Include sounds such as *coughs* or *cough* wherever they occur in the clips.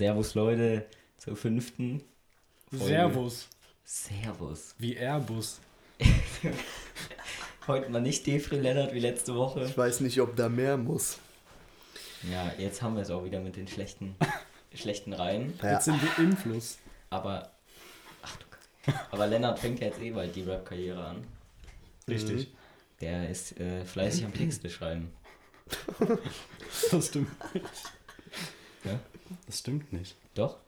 Servus Leute zur fünften. Folge. Servus. Servus. Wie Airbus. *laughs* Heute mal nicht Defri Lennart wie letzte Woche. Ich weiß nicht, ob da mehr muss. Ja, jetzt haben wir es auch wieder mit den schlechten, *laughs* schlechten Reihen. Ja. Jetzt sind wir im Fluss. Aber. Ach du Kacke. Aber Lennart fängt ja jetzt eh bald die Rap-Karriere an. Richtig. Der ist äh, fleißig am Texte schreiben. *laughs* Das stimmt. Ja? Das stimmt nicht. Doch?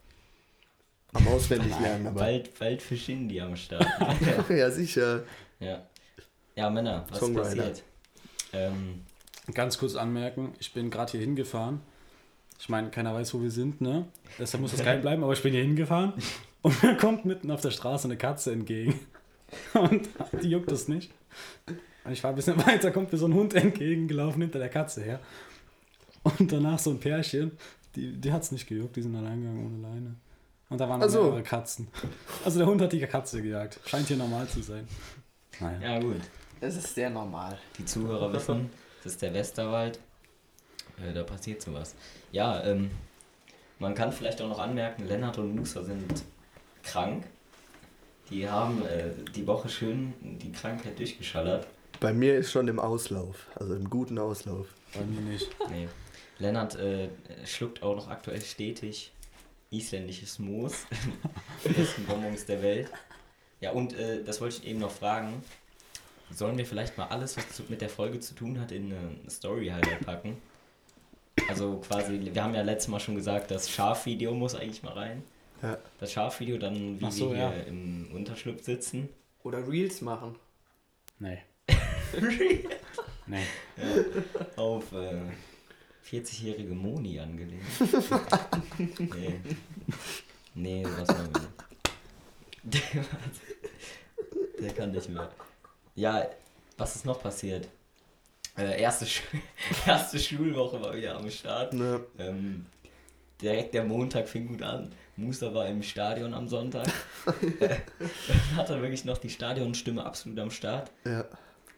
Am Auswendig lernen, aber. Bald, bald für Shindy am Start. *laughs* ja, sicher. ja. Ja, Männer, was Songwriter. passiert? Ähm, Ganz kurz anmerken, ich bin gerade hier hingefahren. Ich meine, keiner weiß, wo wir sind, ne? Deshalb muss das *laughs* geheim bleiben, aber ich bin hier hingefahren und mir kommt mitten auf der Straße eine Katze entgegen. *laughs* Und die juckt es nicht. Und ich fahre ein bisschen weiter, kommt mir so ein Hund entgegengelaufen hinter der Katze her. Und danach so ein Pärchen, die, die hat es nicht gejuckt, die sind allein gegangen ohne Leine. Und da waren noch Ach so. mehrere Katzen. Also der Hund hat die Katze gejagt. Scheint hier normal zu sein. Naja. ja, gut. Es ist sehr normal. Die Zuhörer wissen, das ist der Westerwald. Äh, da passiert sowas. Ja, ähm, man kann vielleicht auch noch anmerken, Lennart und Musa sind krank. Die haben äh, die Woche schön die Krankheit durchgeschallert. Bei mir ist schon im Auslauf, also im guten Auslauf. Bei mir nicht. Nee. Lennart äh, schluckt auch noch aktuell stetig isländisches Moos. *laughs* Die besten Bonbons der Welt. Ja, und äh, das wollte ich eben noch fragen. Sollen wir vielleicht mal alles, was zu, mit der Folge zu tun hat, in eine Story-Highlight packen? Also quasi, wir haben ja letztes Mal schon gesagt, das Schafvideo muss eigentlich mal rein. Ja. Das Schafvideo, dann wie so, wir ja. hier im Unterschlupf sitzen. Oder Reels machen. Nee. *laughs* Nee. auf äh, 40-jährige Moni angelehnt. *laughs* nee. Nee, was wollen wir nicht. Der, der kann nicht mehr. Ja, was ist noch passiert? Äh, erste, Schu *laughs* erste Schulwoche war wieder am Start. Ne, Ähm, direkt der Montag fing gut an. Musa war im Stadion am Sonntag. *laughs* Hat er wirklich noch die Stadionstimme absolut am Start. ja.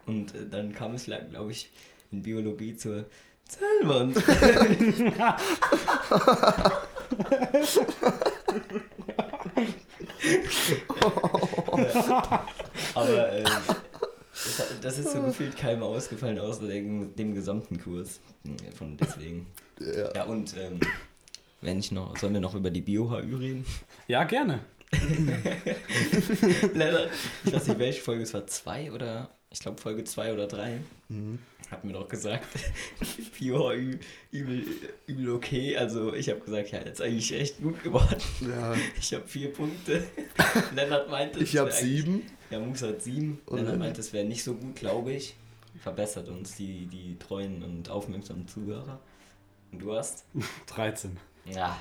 Und äh, dann kam es, glaube ich, in Biologie zur Zellwand. *laughs* Aber äh, das, ist so gefühlt keinem ausgefallen, außer dem, dem gesamten Kurs. Von deswegen. ja. Ja, und ähm, wenn ich noch, sollen wir noch über die Bio-HÜ reden? Ja, gerne. *laughs* Leider, ich weiß nicht, welche Folge es war, zwei oder, ich glaube Folge zwei oder drei. Mhm. Hat mir doch gesagt, *laughs* Bio-HÜ übel, übel okay. Also ich habe gesagt, ja, jetzt eigentlich echt gut geworden. ja. *laughs* Ich habe vier Punkte. *laughs* Lennart meinte, Ich es habe sieben. Ja, Musa hat sieben. Und Lennart meinte, es wäre nicht so gut, glaube ich. Verbessert uns die, die treuen und aufmerksamen Zuhörer. Und du hast? 13. Ja,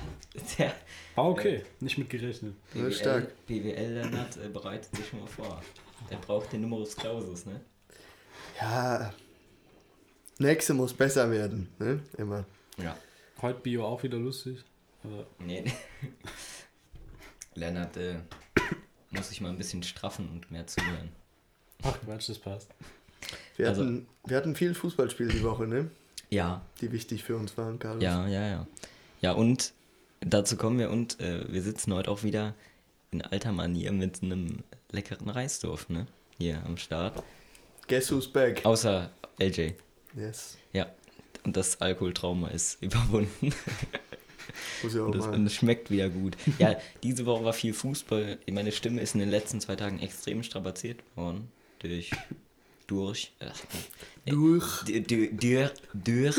der War okay. Nicht mit gerechnet. Ja, BWL, stark. BWL Lennart äh, bereitet sich schon mal vor. Der braucht den Numerus Clausus, ne? Ja. Nächste muss besser werden, ne? Immer. Ja. Heute Bio auch wieder lustig. Aber Nee. *laughs* Lennart äh, muss sich mal ein bisschen straffen und mehr zuhören. ach Quatsch, das passt. Wir, Also- hatten, wir hatten viel Fußballspiele die Woche, ne? Ja, Die wichtig für uns waren, Carlos. ja, ja, ja. Ja, und dazu kommen wir und äh, wir sitzen heute auch wieder in alter Manier mit einem leckeren Reisdorf, ne? Hier am Start. Guess who's back? Außer LJ. Yes. Ja. Und das Alkoholtrauma ist *laughs* überwunden. Muss ja auch Und es, mal. und es schmeckt wieder gut. Ja, diese Woche war viel Fußball. Meine Stimme ist in den letzten zwei Tagen extrem strapaziert worden. Durch. Durch. Nee. Durch. Durch. Durch.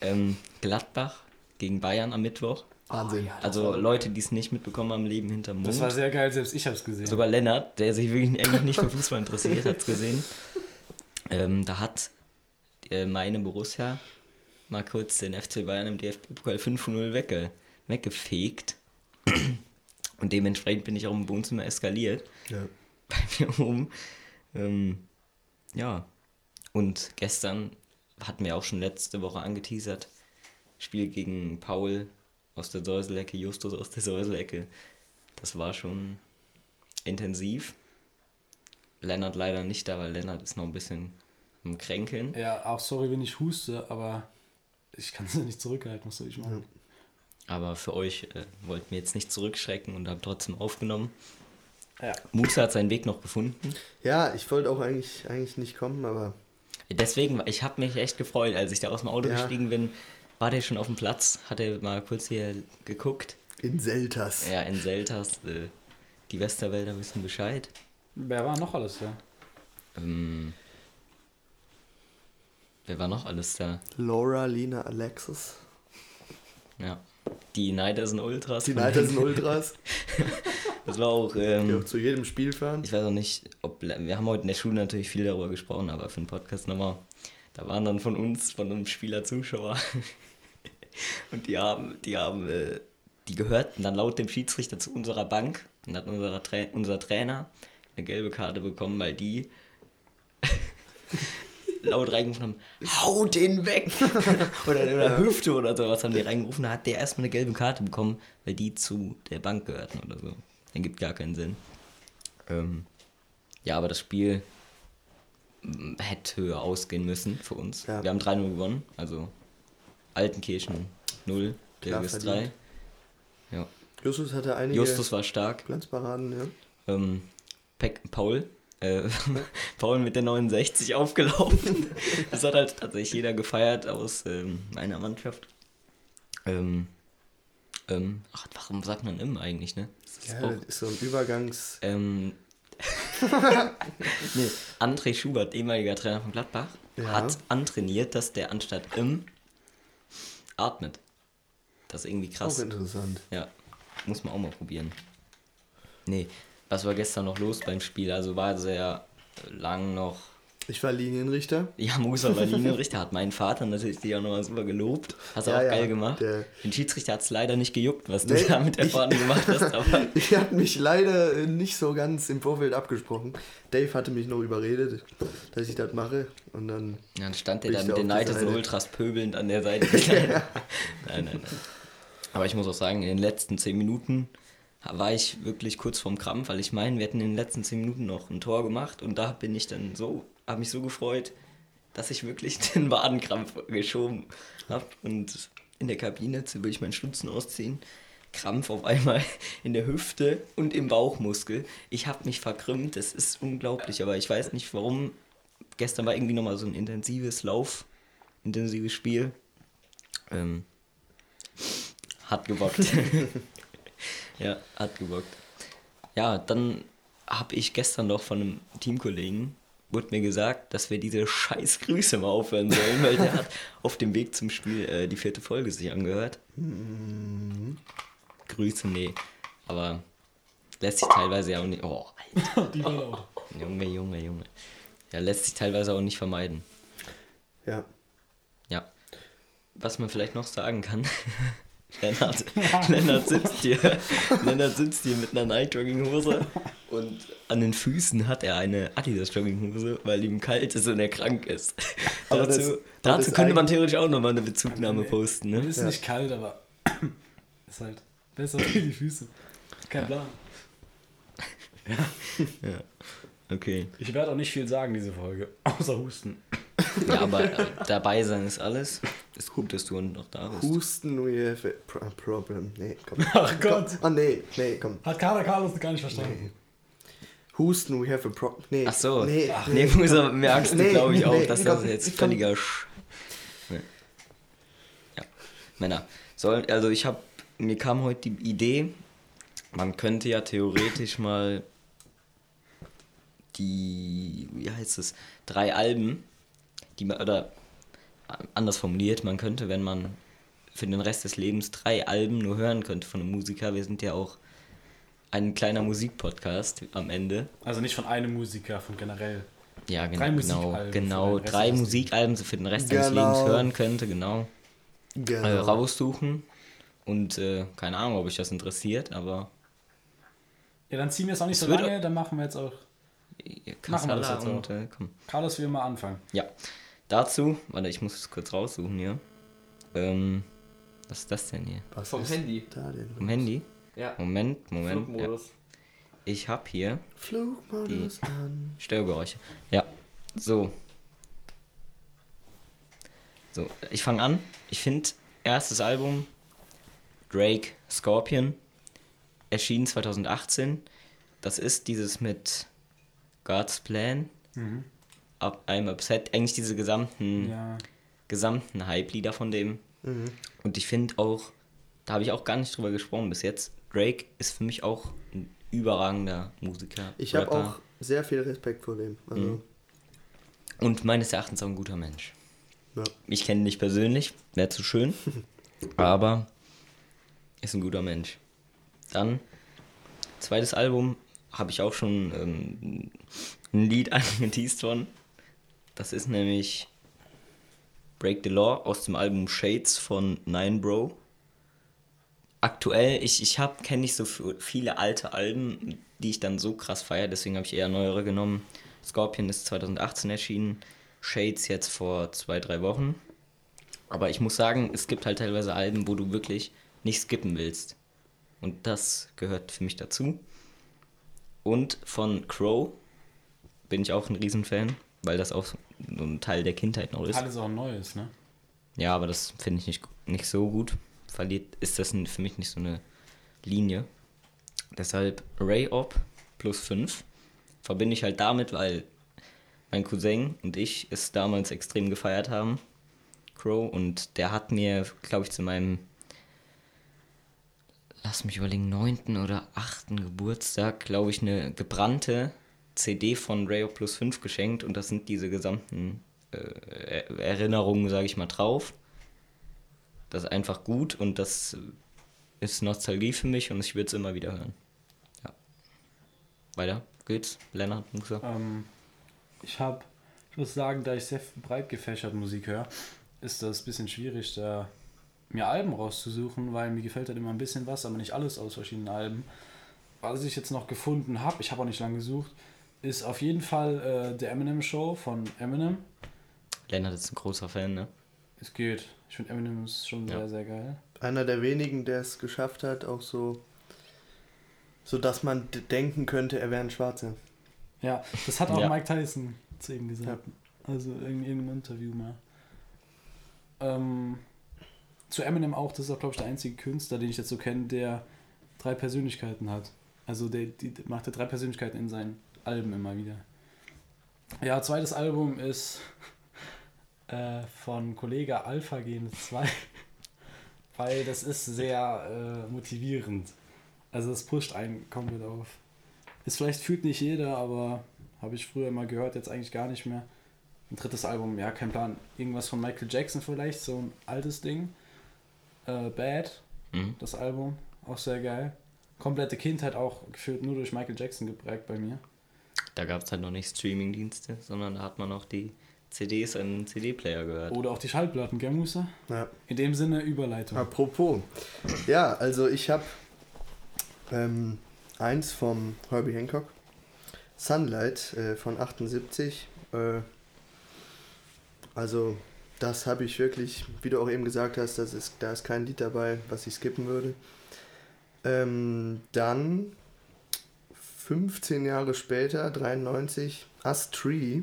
Ähm, Gladbach gegen Bayern am Mittwoch. Wahnsinn. Also Leute, die es nicht mitbekommen haben, leben hinterm Mond. Das war sehr geil, selbst ich hab's gesehen. Sogar Lennart, der sich wirklich eigentlich nicht für Fußball interessiert, hat es gesehen. *laughs* Ähm, da hat äh, meine Borussia mal kurz den FC Bayern im DFB-Pokal 5-0 wegge weggefegt. *clears throat* Und dementsprechend bin ich auch im Wohnzimmer eskaliert. Ja. *laughs* Bei mir oben. Ähm, ja. Und gestern hatten wir auch schon letzte Woche angeteasert. Spiel gegen Paul aus der Säuselecke, Justus aus der Säuselecke. Das war schon intensiv. Lennart leider nicht da, weil Lennart ist noch ein bisschen am Kränkeln. Ja, auch sorry, wenn ich huste, aber ich kann es *laughs* nicht zurückhalten. Was soll ich machen? Aber für euch äh, wollten wir jetzt nicht zurückschrecken und haben trotzdem aufgenommen. Ja. Musa hat seinen Weg noch gefunden. Ja, ich wollte auch eigentlich, eigentlich nicht kommen, aber Deswegen, ich habe mich echt gefreut, als ich da aus dem Auto Ja. gestiegen bin. War der schon auf dem Platz? Hat er mal kurz hier geguckt? in Seltas. Ja, in Selters. Äh, die Westerwälder wissen Bescheid. Wer war noch alles da? Ähm, wer war noch alles da? Laura, Lina, Alexis. Ja. Die Nidersen Ultras. Die von Leiter sind *laughs* Ultras, Das war auch. die Ähm, auch zu jedem Spiel fahren. ich weiß auch nicht, ob. Wir haben heute in der Schule natürlich viel darüber gesprochen, aber für den Podcast nochmal. Da waren dann von uns, von einem Spieler Zuschauer. *laughs* Und die haben, die haben, äh, die gehörten dann laut dem Schiedsrichter zu unserer Bank. Und hat unser, Tra unser Trainer eine gelbe Karte bekommen, weil die *laughs* laut reingerufen haben, hau den weg! *laughs* oder oder Hüfte oder sowas haben die reingerufen. Da hat der erstmal eine gelbe Karte bekommen, weil die zu der Bank gehörten oder so. Dann gibt gar keinen Sinn. Ähm, ja, aber das Spiel hätte höher ausgehen müssen für uns. Ja. Wir haben 3-0 gewonnen, also Altenkirchen 0, Klar Dirges 3. verdient. Ja. Justus hatte einige Justus war stark. Glanzparaden, ja. Ähm, Peck, Paul. Äh, *laughs* Paul mit der 69 aufgelaufen. *laughs* Das hat halt tatsächlich jeder gefeiert aus ähm, meiner Mannschaft. Ähm, ähm, ach, warum sagt man im eigentlich, ne? Das ist Ja, so ein Übergangs... ähm, *laughs* nee, André Schubert, ehemaliger Trainer von Gladbach, Ja. hat antrainiert, dass der anstatt im atmet. Das ist irgendwie krass. Auch interessant. Ja, muss man auch mal probieren. Nee, was war gestern noch los beim Spiel? Also war sehr lang noch. Ich war Linienrichter. Ja, Musa war *laughs* Linienrichter, hat meinen Vater natürlich die auch nochmal super gelobt. Hast du Ja, auch ja, geil gemacht. der- Den Schiedsrichter hat es leider nicht gejuckt, was du Nee, da mit der Fahne gemacht hast, *laughs* aber. Ich hatte mich leider äh, nicht so ganz im Vorfeld abgesprochen. Dave hatte mich noch überredet, dass ich das mache. Und dann, Ja, dann stand der Bin da ich mit den und Seite. Ultras pöbelnd an der *laughs* Seite. nein, nein, nein. Aber ich muss auch sagen, in den letzten 10 Minuten war ich wirklich kurz vorm Krampf, weil ich meine, wir hätten in den letzten 10 Minuten noch ein Tor gemacht und da bin ich dann so, habe mich so gefreut, dass ich wirklich *laughs* den Wadenkrampf geschoben habe und in der Kabine, will ich meinen Stutzen ausziehen, Krampf auf einmal *laughs* in der Hüfte und im Bauchmuskel. Ich habe mich verkrümmt, das ist unglaublich, aber ich weiß nicht warum. Gestern war irgendwie nochmal so ein intensives Lauf, intensives Spiel. Ähm, hat gebockt. *laughs* ja, hat gebockt. Ja, dann habe ich gestern noch von einem Teamkollegen, wurde mir gesagt, dass wir diese scheiß Grüße mal aufhören sollen, weil der hat *laughs* auf dem Weg zum Spiel äh, die vierte Folge sich angehört. Grüße, nee. Aber lässt sich teilweise ja auch nicht. Oh, Alter. Die war laut. Junge, Junge, Junge. Ja, lässt sich teilweise auch nicht vermeiden. ja. Ja. Was man vielleicht noch sagen kann. *laughs* *laughs* Lennart, Lennart sitzt hier. Lennart sitzt hier mit einer Night-Jogging-Hose und an den Füßen hat er eine Adidas-Jogging-Hose, weil ihm kalt ist und er krank ist. *laughs* Aber das- dazu aber dazu das könnte man theoretisch auch nochmal eine Bezugnahme posten, Mir ne? ist Ja. nicht kalt, aber *coughs* ist halt besser für die Füße. Kein Plan. *laughs* Okay. Ich werde auch nicht viel sagen, diese Folge. Außer Husten. *laughs* Ja, aber äh, dabei sein ist alles. Ist gut, dass du noch da bist. Husten, we have a pro- problem. Nee, komm. *laughs* Ach Gott. Oh nee, nee, komm. Hat Kader Carlos gar nicht verstanden. Husten, we have a problem. Nee. Ach so. Nee, Ach, nee, Musa, merkst du, Nee, glaube ich, auch, nee, dass komm, das jetzt komm. völliger Sch nee. Ja. Männer, soll, also ich habe, mir kam heute die Idee, man könnte ja theoretisch mal die, wie heißt es, drei Alben, die man, oder anders formuliert, man könnte, wenn man für den Rest des Lebens drei Alben nur hören könnte von einem Musiker, wir sind ja auch ein kleiner Musikpodcast am Ende. Also nicht von einem Musiker, von generell. Ja, gen Drei genau, Musikalben genau. für den Rest Drei des Musikalben so für den Rest deines Genau. Lebens hören könnte, genau. Genau. Äh, raussuchen. Und äh, keine Ahnung, ob euch das interessiert, aber Ja, dann ziehen wir es auch nicht Es so lange, dann machen wir jetzt auch. ihr Machen wir das jetzt und äh, komm. Carlos will mal anfangen. Ja. Dazu, warte, ich muss es kurz raussuchen hier. Ähm, was ist das denn hier? Was Vom Handy. Da denn? Vom Handy? Ja. Moment, Moment. Ja. Flugmodus. Ich habe hier Flugmodus an. Störgeräusche. Ja, so. So, ich fange an. Ich finde, erstes Album Drake Scorpion. Erschien 2018. Das ist dieses mit God's Plan. Mhm. Up, I'm Upset. Eigentlich diese gesamten, Ja. gesamten Hype-Lieder von dem. Mhm. Und ich finde auch, da habe ich auch gar nicht drüber gesprochen bis jetzt. Drake ist für mich auch ein überragender Musiker. Ich habe auch sehr viel Respekt vor dem. Also, Mhm. Und meines Erachtens auch ein guter Mensch. ja. Ich kenne ihn nicht persönlich, wäre zu schön. *laughs* aber ist ein guter Mensch. Dann, zweites Album, habe ich auch schon ähm, ein Lied *laughs* angeteased von. Das ist nämlich Break the Law aus dem Album Shades von Nine Bro. Aktuell, ich, ich habe kenne nicht so viele alte Alben, die ich dann so krass feiere, deswegen habe ich eher neuere genommen. Scorpion ist 2018 erschienen, Shades jetzt vor zwei, drei Wochen. Aber ich muss sagen, es gibt halt teilweise Alben, wo du wirklich nicht skippen willst. Und das gehört für mich dazu. Und von Crow bin ich auch ein Riesenfan, weil das auch so ein Teil der Kindheit noch ist. Alles auch Neues, ne? Ja, aber das finde ich nicht, nicht so gut. Verliert ist das für mich nicht so eine Linie. Deshalb Ray Op plus 5 verbinde ich halt damit, weil mein Cousin und ich es damals extrem gefeiert haben. Crow und der hat mir, glaube ich, zu meinem, lass mich überlegen, neunten oder achten Geburtstag, glaube ich, eine gebrannte CD von Ray Op plus 5 geschenkt und das sind diese gesamten äh, Er- Erinnerungen, sage ich mal, drauf. Das ist einfach gut und das ist Nostalgie für mich und ich würde es immer wieder hören. Ja. Weiter geht's. Lennart, Musa. Ähm, ich habe, ich muss sagen, da ich sehr breit gefächert Musik höre, ist das ein bisschen schwierig, da mir Alben rauszusuchen, weil mir gefällt halt immer ein bisschen was, aber nicht alles aus verschiedenen Alben. Was ich jetzt noch gefunden habe, ich habe auch nicht lange gesucht, ist auf jeden Fall äh, der Eminem Show von Eminem. Lennart ist ein großer Fan, ne? Es geht. Ich finde Eminem ist schon Ja. sehr, sehr geil. Einer der wenigen, der es geschafft hat, auch so, so dass man denken könnte, er wäre ein Schwarzer. Ja, das hat auch Ja. Mike Tyson zu ihm gesagt. Also in irgendeinem Interview mal. Ähm, zu Eminem auch, das ist auch, glaube ich, der einzige Künstler, den ich jetzt so kenne, der drei Persönlichkeiten hat. Also der, die, der macht ja drei Persönlichkeiten in seinen Alben immer wieder. Ja, zweites Album ist *laughs* äh, von Kollege Alpha Gen 2, *laughs* weil das ist sehr äh, motivierend. Also es pusht einen komplett auf. Ist vielleicht fühlt nicht jeder, aber habe ich früher mal gehört, jetzt eigentlich gar nicht mehr. Ein drittes Album, ja, kein Plan. Irgendwas von Michael Jackson vielleicht, so ein altes Ding. Äh, Bad, Mhm. das Album, auch sehr geil. Komplette Kindheit auch gefühlt nur durch Michael Jackson geprägt bei mir. Da gab es halt noch nicht Streaming-Dienste, sondern da hat man noch die CDs in einen CD-Player gehört. Oder auch die Schallplatten, gell, Musa? Ja. In dem Sinne Überleitung. Apropos. Ja, also ich habe ähm, eins vom Herbie Hancock. Sunlight äh, von 78. Äh, also das habe ich wirklich, wie du auch eben gesagt hast, das ist, da ist kein Lied dabei, was ich skippen würde. Ähm, dann 15 Jahre später, 93, Us Tree.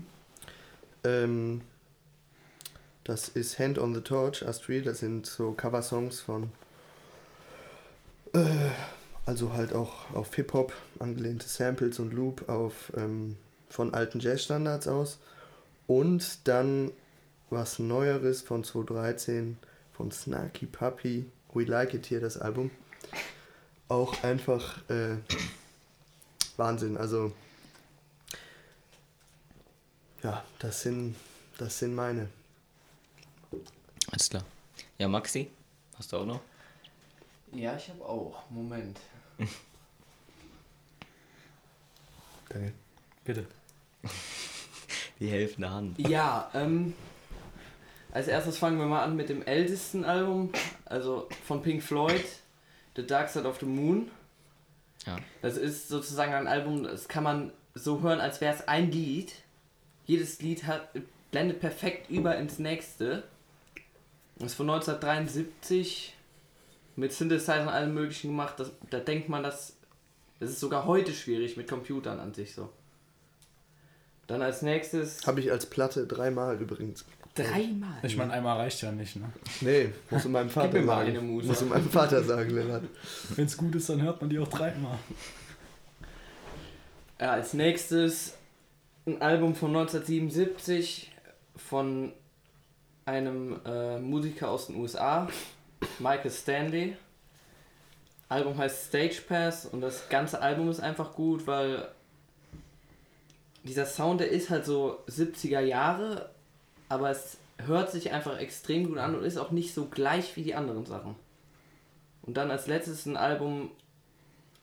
Ähm, das ist Hand on the Torch, Us Tree. Das sind so Coversongs von, äh, also halt auch auf Hip-Hop angelehnte Samples und Loop auf, ähm, von alten Jazzstandards aus. Und dann was Neueres von 2013 von Snarky Puppy. We Like It Here, das Album. Auch einfach äh, Wahnsinn. Also, ja, das sind, das sind meine. Alles klar. Ja, Maxi, hast du auch noch? Ja, ich habe auch. Moment. *laughs* Danke. Bitte. *laughs* Die helfende Hand. Ja, ähm. Als erstes fangen wir mal an mit dem ältesten Album, also von Pink Floyd, The Dark Side of the Moon. Ja. Das ist sozusagen ein Album, das kann man so hören, als wäre es ein Lied. Jedes Lied hat, blendet perfekt über ins nächste. Das ist von 1973 mit Synthesizer und allem möglichen gemacht. Das, da denkt man, dass das ist sogar heute schwierig mit Computern an sich so. Dann als nächstes Habe ich als Platte dreimal übrigens. dreimal. Ich meine, einmal reicht ja nicht, ne? Nee, muss in meinem Vater Gib mir mal sagen. eine Muse. Muss in meinem Vater sagen, Lennart. Wenn es gut ist, dann hört man die auch dreimal. Ja, als nächstes ein Album von 1977 von einem äh, Musiker aus den USA, Michael Stanley. Album heißt Stage Pass und das ganze Album ist einfach gut, weil dieser Sound, der ist halt so 70er Jahre, aber es hört sich einfach extrem gut an und ist auch nicht so gleich wie die anderen Sachen. Und dann als letztes ein Album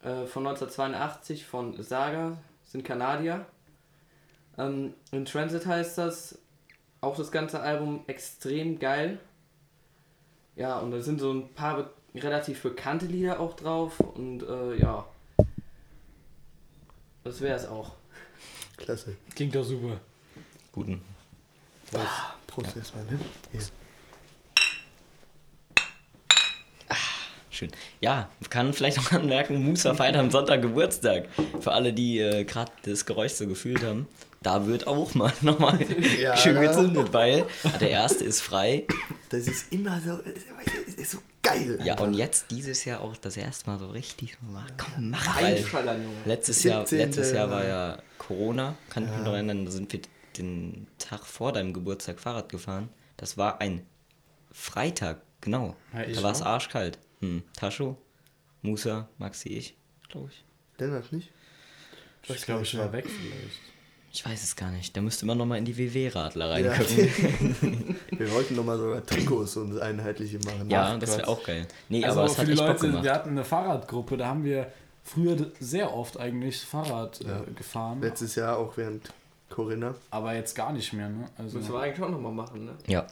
äh, von 1982 von Saga, sind Kanadier. Ähm, in Transit heißt das. Auch das ganze Album extrem geil. Ja, und da sind so ein paar be relativ bekannte Lieder auch drauf. Und äh, ja. Das wäre es auch. Klasse. Klingt doch super. Guten. Prost erstmal, ne? Hier. Schön. Ja, kann vielleicht noch anmerken, Musa feiert am Sonntag Geburtstag. Für alle, die äh, gerade das Geräusch so gefühlt haben. Da wird auch mal *laughs* nochmal Ja. schön gezündet, weil der erste ist frei. Das ist immer so, das ist so geil. Ja, und jetzt dieses Jahr auch das erste Mal so richtig. Komm, mach Junge. letztes Jahr, 17. letztes Jahr war ja Corona, kann ich mich noch erinnern, da sind wir den Tag vor deinem Geburtstag Fahrrad gefahren. Das war ein Freitag, genau. Ja, da war es arschkalt. Hm, Tascho, Musa, Maxi, ich, glaube ich. Lennart nicht? Ich glaube, ich war weg vielleicht. Ich weiß es gar nicht. Da müsste man nochmal in die WW-Radler Ja. reingucken. *laughs* Wir wollten nochmal sogar Trikots und einheitliche machen. Ja, Ach das wäre auch geil. Nee, Also aber es hat die echt Bock Leute, gemacht. wir hatten eine Fahrradgruppe, da haben wir früher sehr oft eigentlich Fahrrad Ja. äh, gefahren, Letztes Jahr auch während Corinna. aber jetzt gar nicht mehr, ne? Also, Müssen wir eigentlich auch nochmal machen, ne? Ja.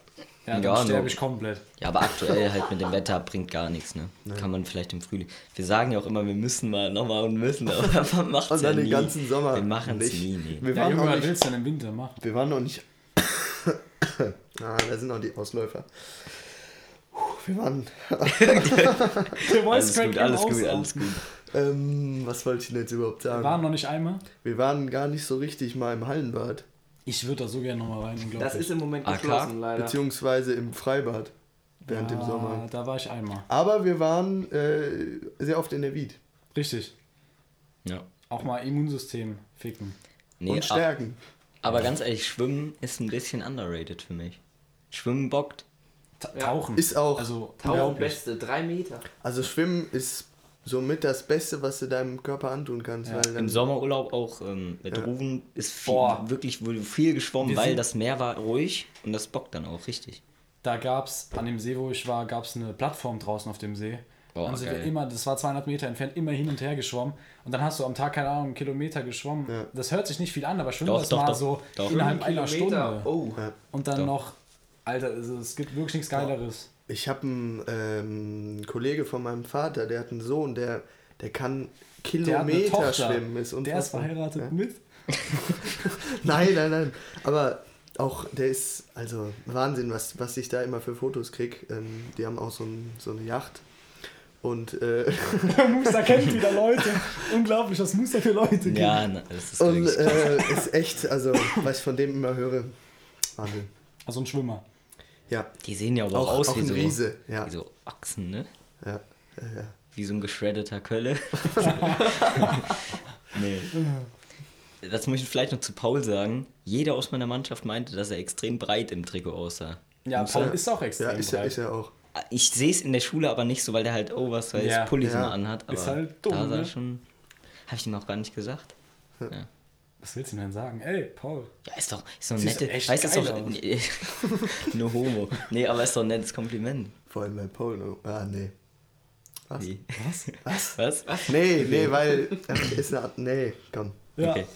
Ja, dann Ja, sterbe ich komplett. ja, aber aktuell halt mit dem Wetter bringt gar nichts, ne? Kann man vielleicht im Frühling. Wir sagen ja auch immer, wir müssen mal nochmal und müssen, *laughs* aber man macht es ja dann den nie. ganzen Sommer. Wir machen es nicht. nie, nee. Wir Ja, waren, Junge, noch was nicht, willst du denn im Winter machen? wir waren noch nicht. *coughs* ah, da sind noch die Ausläufer. Puh, Wir waren. *laughs* Alles gut, alles gut, alles gut. Ähm, was wollte ich denn jetzt überhaupt Wir sagen? waren noch nicht einmal. Wir waren gar nicht so richtig mal im Hallenbad. Ich würde da so gerne nochmal rein, unglaublich. Das ist im Moment AK? geschlossen, leider. Beziehungsweise im Freibad. Während dem Ah, Sommer. Da war ich einmal. Aber wir waren äh, sehr oft in der Wied. Richtig. Ja. Auch mal Immunsystem ficken. Nee, und stärken. aber ganz ehrlich, Schwimmen ist ein bisschen underrated für mich. Schwimmen bockt. Ta Ja. Tauchen. Ist auch. Also, Tauchen. Beste, drei Meter. Also Schwimmen ist somit das Beste, was du deinem Körper antun kannst. Ja, weil dann, Im Sommerurlaub auch ähm, mit Ja. Ruven ist viel, Boah. wirklich viel geschwommen, Wir weil das Meer war ruhig und das bockt dann auch richtig. Da gab es, an dem See, wo ich war, gab es eine Plattform draußen auf dem See. Boah, geil. immer, das war 200 Meter entfernt, immer hin und her geschwommen. Und dann hast du am Tag, keine Ahnung, einen Kilometer geschwommen. Ja. Das hört sich nicht viel an, aber schwimmen Doch, das doch, mal doch, so doch. innerhalb einer Stunde. Oh. Und dann Doch. noch, Alter, also es gibt wirklich nichts Geileres. Ich habe einen ähm, Kollege von meinem Vater, der hat einen Sohn, der, der kann Der Kilometer Tochter. schwimmen. Ist Der ist unfassbar. verheiratet Ja. mit. *laughs* Nein, nein, nein. Aber auch der ist, also Wahnsinn, was, was ich da immer für Fotos krieg. Ähm, die haben auch so, ein, so eine Yacht. Und, äh, *laughs* Musa kennt wieder Leute. Unglaublich, was Musa für Leute gibt. Ja, na, das ist und äh, ist echt, also was ich von dem immer höre, Wahnsinn. Also ein Schwimmer. Ja, Die sehen ja aber auch, auch, aus auch wie, ein so, Riese. Ja, wie so Ochsen, ne? ja, ja, ja. Wie so ein geschreddeter Kölle. *laughs* nee. Das muss ich vielleicht noch zu Paul sagen. Jeder aus meiner Mannschaft meinte, dass er extrem breit im Trikot aussah. Ja, Und Paul ist auch extrem Ja, ist ja, breit. ist ja auch. Ich sehe es in der Schule aber nicht so, weil der halt Oversize Ja. Pullis Ja. immer anhat. Aber Ist halt dumm, da sah ne? schon. Habe ich ihm auch gar nicht gesagt. Was willst du denn sagen? Ey, Paul. Ja, ist doch, ist doch ein Siehst nette. echt weißt du, ist doch. *laughs* Nee, nur Homo. Nee, aber ist doch ein nettes Kompliment. Vor allem bei Paul. no- Ah, nee. Was? Wie? *laughs* Was? Was? Nee, nee, weil. Ach, ist eine Art. Nee, komm. Ja. Okay.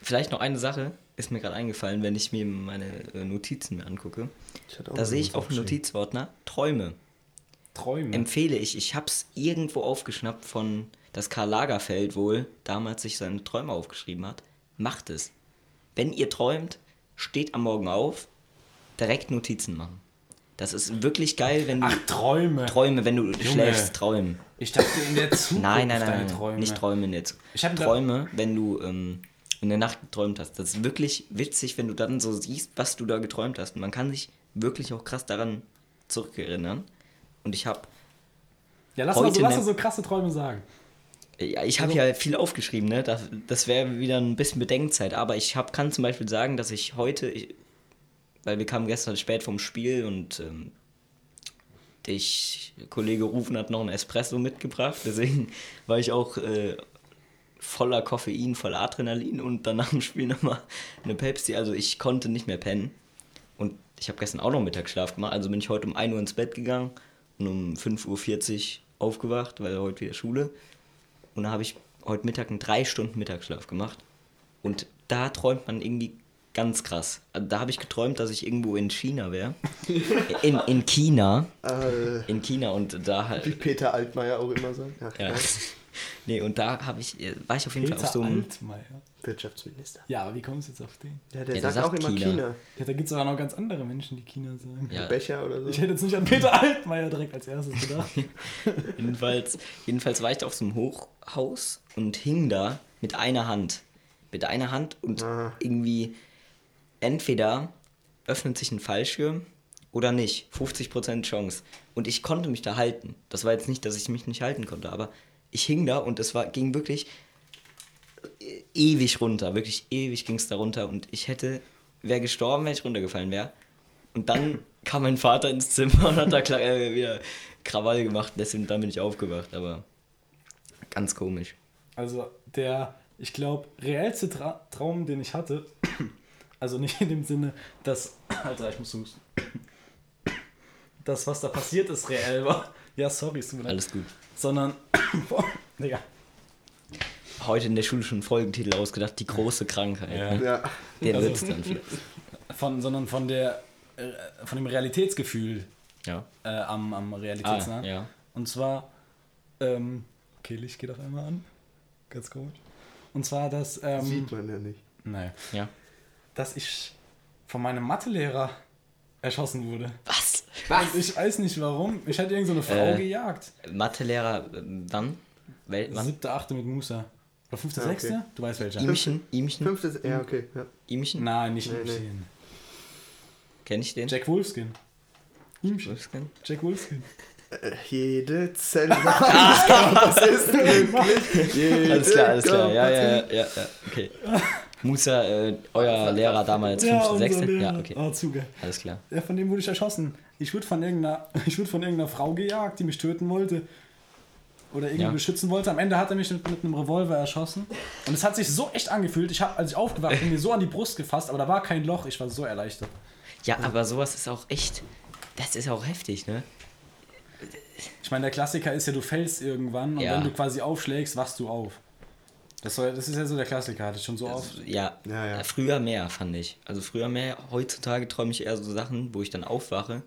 Vielleicht noch eine Sache ist mir gerade eingefallen, wenn ich mir meine äh, Notizen mir angucke. Ich hatte auch Da sehe was ich auf dem. Notizordner Träume. Träume. Empfehle ich. Ich habe es irgendwo aufgeschnappt von, dass Karl Lagerfeld wohl damals sich seine Träume aufgeschrieben hat. Macht es. Wenn ihr träumt, steht am Morgen auf, direkt Notizen machen. Das ist wirklich geil, wenn du Ach, Träume. Träume, wenn du schläfst, träumen. Ich dachte in der Zukunft Nein, nein, nein, Träume. nicht Träume jetzt. Ich da- Träume, wenn du ähm, in der Nacht geträumt hast. Das ist wirklich witzig, wenn du dann so siehst, was du da geträumt hast. Und man kann sich wirklich auch krass daran zurückerinnern. Und ich habe Ja, lass mal Heute so, lass mal so krasse Träume sagen. Ja, ich habe Also- ja viel aufgeschrieben, ne? Das, das wäre wieder ein bisschen Bedenkzeit. Aber ich hab, kann zum Beispiel sagen, dass ich heute, ich, weil wir kamen gestern spät vom Spiel und ähm, dich, Kollege Rufen hat noch einen Espresso mitgebracht. Deswegen *laughs* war ich auch äh, voller Koffein, voller Adrenalin und dann nach dem Spiel nochmal eine Pepsi. Also ich konnte nicht mehr pennen. Und ich habe gestern auch noch Mittagsschlaf gemacht. Also bin ich heute um 1 Uhr ins Bett gegangen und um 5.40 Uhr aufgewacht, weil heute wieder Schule. Und da habe ich heute Mittag einen drei Stunden Mittagsschlaf gemacht. Und da träumt man irgendwie ganz krass. Also da habe ich geträumt, dass ich irgendwo in China wäre. *laughs* In, in China. Äh, In China und da wie halt. Peter Altmaier auch immer sagt. Ach, Ja. ja. *laughs* Nee, und da habe ich, war ich auf jeden Fall Peter auf so einem. Altmaier. Wirtschaftsminister. Ja, aber wie kommst du jetzt auf den? Ja, der Ja, der sagt auch sagt immer China. China. Ja, da gibt es aber noch ganz andere Menschen, die China sagen. Ja, Becher oder so. Ich hätte jetzt nicht an Peter Altmaier direkt als erstes gedacht. *laughs* jedenfalls, jedenfalls war ich da auf so einem Hochhaus und hing da mit einer Hand. Mit einer Hand und Ah. irgendwie entweder öffnet sich ein Fallschirm oder nicht. 50% Chance. Und ich konnte mich da halten. Das war jetzt nicht, dass ich mich nicht halten konnte, aber ich hing da und es war, ging wirklich ewig runter. Wirklich ewig ging es da runter und ich hätte, wäre gestorben, wenn ich runtergefallen wäre. Und dann *laughs* kam mein Vater ins Zimmer und hat da klar, äh, wieder Krawall gemacht. Deswegen dann bin ich aufgewacht, aber ganz komisch. Also der, ich glaube, reellste Tra Traum, den ich hatte, *coughs* also nicht in dem Sinne, dass, *coughs* Alter, ich muss husten. Das, was da passiert ist, reell war. Ja, sorry, es tut mir leid. Alles gut. Sondern, *coughs* boah, Digga. Heute in der Schule schon einen Folgentitel ausgedacht, die große Krankheit. Ja. Ne? Ja. Den Also- wird's dann vielleicht. Von, sondern von der, äh, von dem Realitätsgefühl Ja. äh, am, am Ah, Realitätsnahen. ja. Und zwar, ähm, okay, Licht geht auf einmal an. Ganz komisch. Und zwar, dass, ähm, Sieht man ja nicht. nein, Ja. dass ich von meinem Mathelehrer erschossen wurde. Was? Was? Und ich weiß nicht warum. Ich hatte irgend so eine Frau Äh. gejagt. Mathelehrer, äh, wann? Wel wann? Siebte, achte mit Musa. Oder fünfte, Ah, okay. sechste? Du weißt welcher. Imchen? Imchen? Fünftes, ja, okay. Ja. Imchen? Nein, nicht Nee, Imchen. Kenn ich den? Jack Wolfskin. Imchen. Wolfskin? Jack Wolfskin. Äh, Jede Zelle. *laughs* das ist glücklich. Jede Alles klar, alles klar. Ja, ja, ja, ja, ja. Okay. Musa, äh, euer Lehrer damals, unser sechste? Lehrer. Ja, okay. Ah, zu geil. Alles klar. Ja, von dem wurde ich erschossen. Ich wurde von irgendeiner, *laughs* ich wurde von irgendeiner Frau gejagt, die mich töten wollte. Oder irgendwie Ja. beschützen wollte. Am Ende hat er mich mit, mit einem Revolver erschossen. Und es hat sich so echt angefühlt. Ich habe, als ich aufgewacht bin, mir so an die Brust gefasst, aber da war kein Loch. Ich war so erleichtert. Ja, aber sowas ist auch echt, das ist auch heftig, ne? Ich meine, der Klassiker ist ja, du fällst irgendwann und Ja. wenn du quasi aufschlägst, wachst du auf. Das, soll, das ist ja so der Klassiker, hatte ich schon so oft. Ja, Ja, ja. früher mehr, fand ich. Also früher mehr. Heutzutage träume ich eher so Sachen, wo ich dann aufwache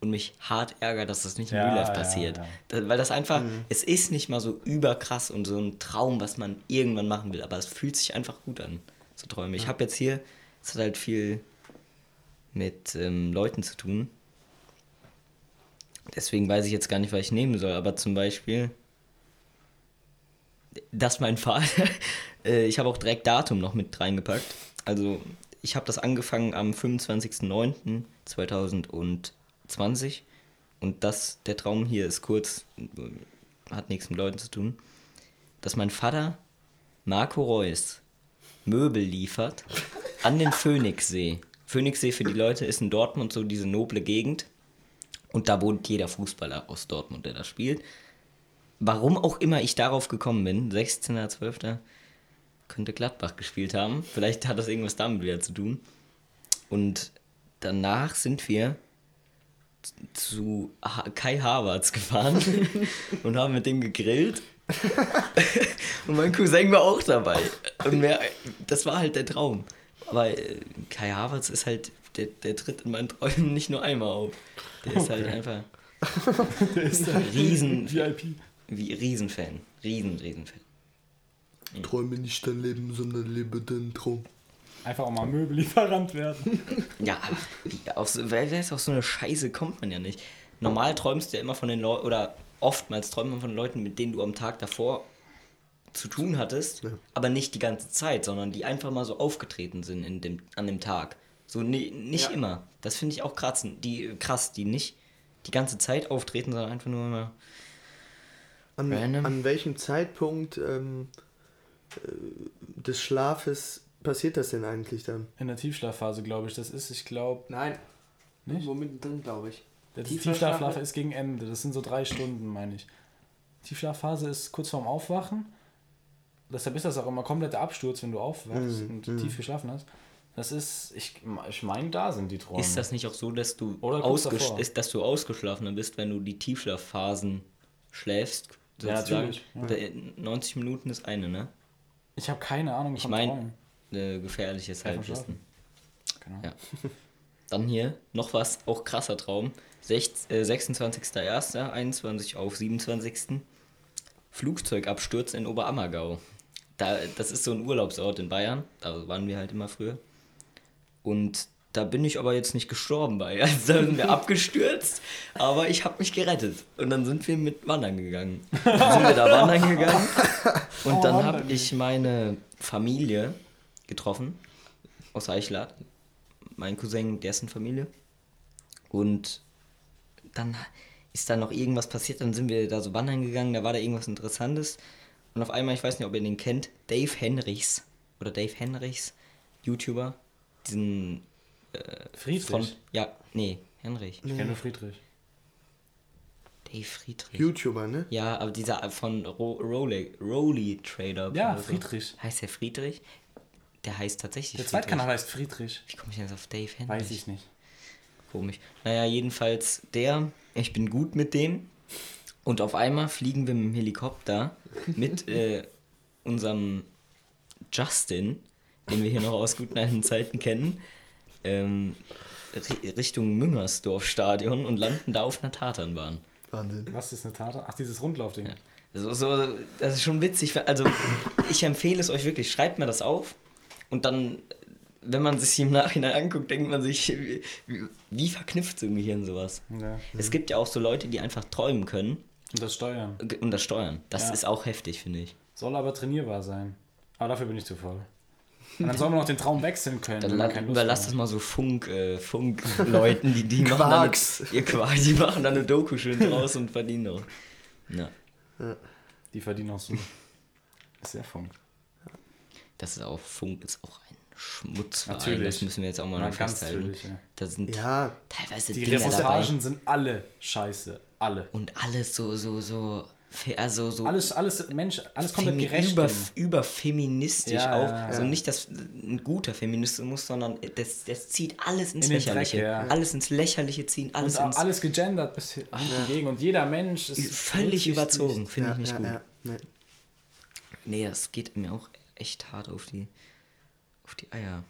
und mich hart ärgere, dass das nicht im Ja, Real Life ja, passiert. ja. Da, weil das einfach, es ist nicht mal so überkrass und so ein Traum, was man irgendwann machen will, aber es fühlt sich einfach gut an, zu träumen. Ich habe jetzt hier, es hat halt viel mit ähm, Leuten zu tun. Deswegen weiß ich jetzt gar nicht, was ich nehmen soll, aber zum Beispiel, dass mein *laughs* Vater, äh, ich habe auch direkt Datum noch mit reingepackt. Also ich habe das angefangen am 25.09.2020 und das, der Traum hier ist kurz, hat nichts mit Leuten zu tun, dass mein Vater Marco Reus Möbel liefert an den Phoenixsee. Phoenixsee für die Leute ist in Dortmund so diese noble Gegend und da wohnt jeder Fußballer aus Dortmund, der da spielt. Warum auch immer ich darauf gekommen bin, 16.12. könnte Gladbach gespielt haben. Vielleicht hat das irgendwas damit wieder zu tun. Und danach sind wir zu Kai Havertz gefahren *laughs* und haben mit dem gegrillt. und mein Cousin war auch dabei. Und mehr, das war halt der Traum. Aber äh, Kai Havertz ist halt, der, der tritt in meinen Träumen nicht nur einmal auf. Der ist halt einfach *laughs* Der ist der riesen, VIP. wie Riesenfan. Riesen, Riesenfan. Träume nicht dein Leben, sondern lebe deinen Traum. Einfach auch mal Möbellieferant werden. *laughs* Ja, wie, auf so, weil das auf so eine Scheiße kommt man ja nicht. Normal träumst du ja immer von den Leuten, oder oftmals träumt man von den Leuten, mit denen du am Tag davor zu tun hattest, Ja. aber nicht die ganze Zeit, sondern die einfach mal so aufgetreten sind in dem, an dem Tag. So ni- nicht Ja. immer. Das finde ich auch krass, die, krass, die nicht die ganze Zeit auftreten, sondern einfach nur immer. An, Random. an welchem Zeitpunkt ähm, äh, des Schlafes passiert das denn eigentlich dann? In der Tiefschlafphase, glaube ich. Das ist, ich glaube, Nein. Nicht? Irgendwo mittendrin, glaube ich. der Tiefer Tiefschlafphase Schlaf- ist gegen Ende. Das sind so drei Stunden, meine ich. Tiefschlafphase ist kurz vorm Aufwachen. Deshalb ist das auch immer kompletter Absturz, wenn du aufwachst Mhm, und mhm. tief geschlafen hast. Das ist, ich, ich meine, da sind die Träume. Ist das nicht auch so, dass du, ausges ist, dass du ausgeschlafener bist, wenn du die Tiefschlafphasen schläfst? Ja, sozusagen? natürlich, ja. Der- 90 Minuten ist eine, ne? Ich habe keine Ahnung Ich von mein- Träumen. Äh, gefährliches Halbwissen. Genau. Ja. Dann hier noch was, auch krasser Traum. Sech- äh, 26.01.21 auf 27. Flugzeugabsturz in Oberammergau. Da, das ist so ein Urlaubsort in Bayern. Da waren wir halt immer früher. Und da bin ich aber jetzt nicht gestorben bei. *laughs* Also da sind wir abgestürzt, aber ich habe mich gerettet. Und dann sind wir mit Wandern gegangen. Dann sind wir da wandern gegangen. *laughs* Und Oh, dann wandern. habe ich meine Familie getroffen aus Eichlat. Mein Cousin, dessen Familie. Und dann ist da noch irgendwas passiert, dann sind wir da so wandern gegangen, da war da irgendwas Interessantes. Und auf einmal, ich weiß nicht, ob ihr den kennt, Dave Henrichs oder Dave Henrichs, YouTuber, diesen Friedrich. von, ja, nee, Henrich, ich kenne nur Friedrich. Dave Friedrich. YouTuber, ne? Ja, aber dieser von Ro Rolly, Rolly Trader. Ja, so. Friedrich. Heißt der Friedrich? Der heißt tatsächlich Der Friedrich. Zweitkanal heißt Friedrich. Wie komme ich jetzt auf Dave Henrich? Weiß ich nicht. Komisch. Naja, jedenfalls der, ich bin gut mit dem. Und auf einmal fliegen wir mit dem Helikopter mit *laughs* äh, unserem Justin, den wir hier noch aus guten alten Zeiten kennen, ähm, ri- Richtung Müngersdorf-Stadion und landen da auf einer Tatanbahn. Wahnsinn. Was ist eine Tat? Ach, dieses Rundlaufding. So, so, das ist schon witzig. Also, ich empfehle es euch wirklich. Schreibt mir das auf. Und dann, wenn man sich im Nachhinein anguckt, denkt man sich, wie, wie- verknüpft so im Gehirn sowas? Ja. Es gibt ja auch so Leute, die einfach träumen können Und das Steuern. und das steuern. Das Ja. ist auch heftig, finde ich. Soll aber trainierbar sein. Aber dafür bin ich zu voll. Und dann soll man auch den Traum wechseln können. Dann wenn man la- mehr es mal so Funk, äh, Funk-Leuten, die, die machen dann Quarks. eine, ihr Quark, die machen dann eine Doku schön draus und verdienen auch. Ja. Die verdienen auch so. Ist sehr Funk. Das ist auch, Funk ist auch ein Schmutzverein. Natürlich. Das müssen wir jetzt auch mal noch festhalten. ja. Da sind Ja, teilweise Die Dinge dabei. Reportagen sind alle scheiße. Alle. Und alles so, so, so, also so Alles, alles, Mensch, alles komplett gerecht. über, überfeministisch Ja, auch. ja. Also nicht, dass ein guter Feminismus, sondern das, das zieht alles ins In Lächerliche. Dreck, ja. Alles ins Lächerliche ziehen, alles Und ins alles gegendert bis hinten gegen. Und jeder Mensch ist völlig überzogen, finde ja, ich nicht ja, gut. ja. Nee. Nee, das geht mir auch echt hart auf die auf die Eier.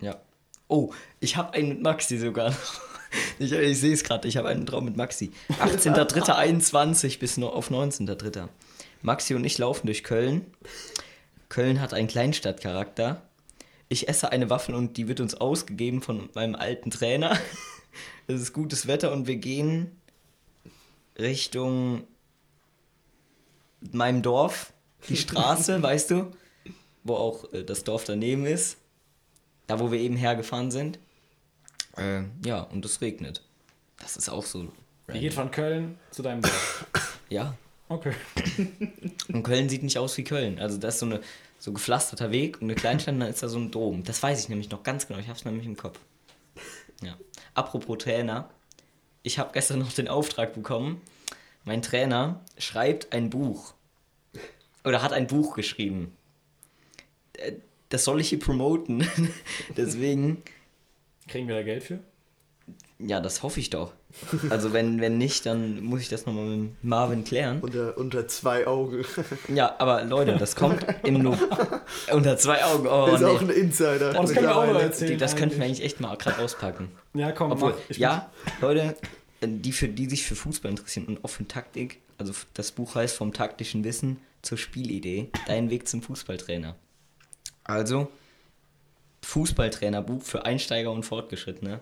Ja. Oh, ich habe einen mit Maxi sogar. *laughs* Ich, ich sehe es gerade, ich habe einen Traum mit Maxi. 18.03.21 bis no, auf 19.03. Maxi und ich laufen durch Köln. Köln hat einen Kleinstadtcharakter. Ich esse eine Waffel und die wird uns ausgegeben von meinem alten Trainer. *laughs* Es ist gutes Wetter und wir gehen Richtung meinem Dorf, die Straße, *laughs* weißt du, wo auch äh, das Dorf daneben ist, da wo wir eben hergefahren sind. Äh, ja, und es regnet. Das ist auch so. Ihr geht von Köln zu deinem Dorf. *laughs* Ja, Okay. *laughs* und Köln sieht nicht aus wie Köln. Also das ist so eine so gepflasterter Weg und eine Kleinstadt, und dann ist da so ein Dom. Das weiß ich nämlich noch ganz genau. Ich habe es nämlich im Kopf. Ja. Apropos Trainer, ich habe gestern noch den Auftrag bekommen. Mein Trainer schreibt ein Buch oder hat ein Buch geschrieben. Äh, Das soll ich hier promoten. *laughs* Deswegen, Kriegen wir da Geld für? ja, das hoffe ich doch. Also wenn, wenn nicht, dann muss ich das nochmal mit Marvin klären. Unter, unter zwei Augen. *laughs* Ja, aber Leute, das kommt im No *laughs* unter zwei Augen. Oh, ist auch nee. ein Insider. Oh, das können wir auch erzählen. Das könnten wir eigentlich. eigentlich echt mal gerade auspacken. Ja, komm, Obwohl, mach. Ich ja, Leute, die, für, die sich für Fußball interessieren und auch für Taktik, also das Buch heißt Vom taktischen Wissen zur Spielidee, Dein Weg zum Fußballtrainer. Also, Fußballtrainerbuch für Einsteiger und Fortgeschrittene.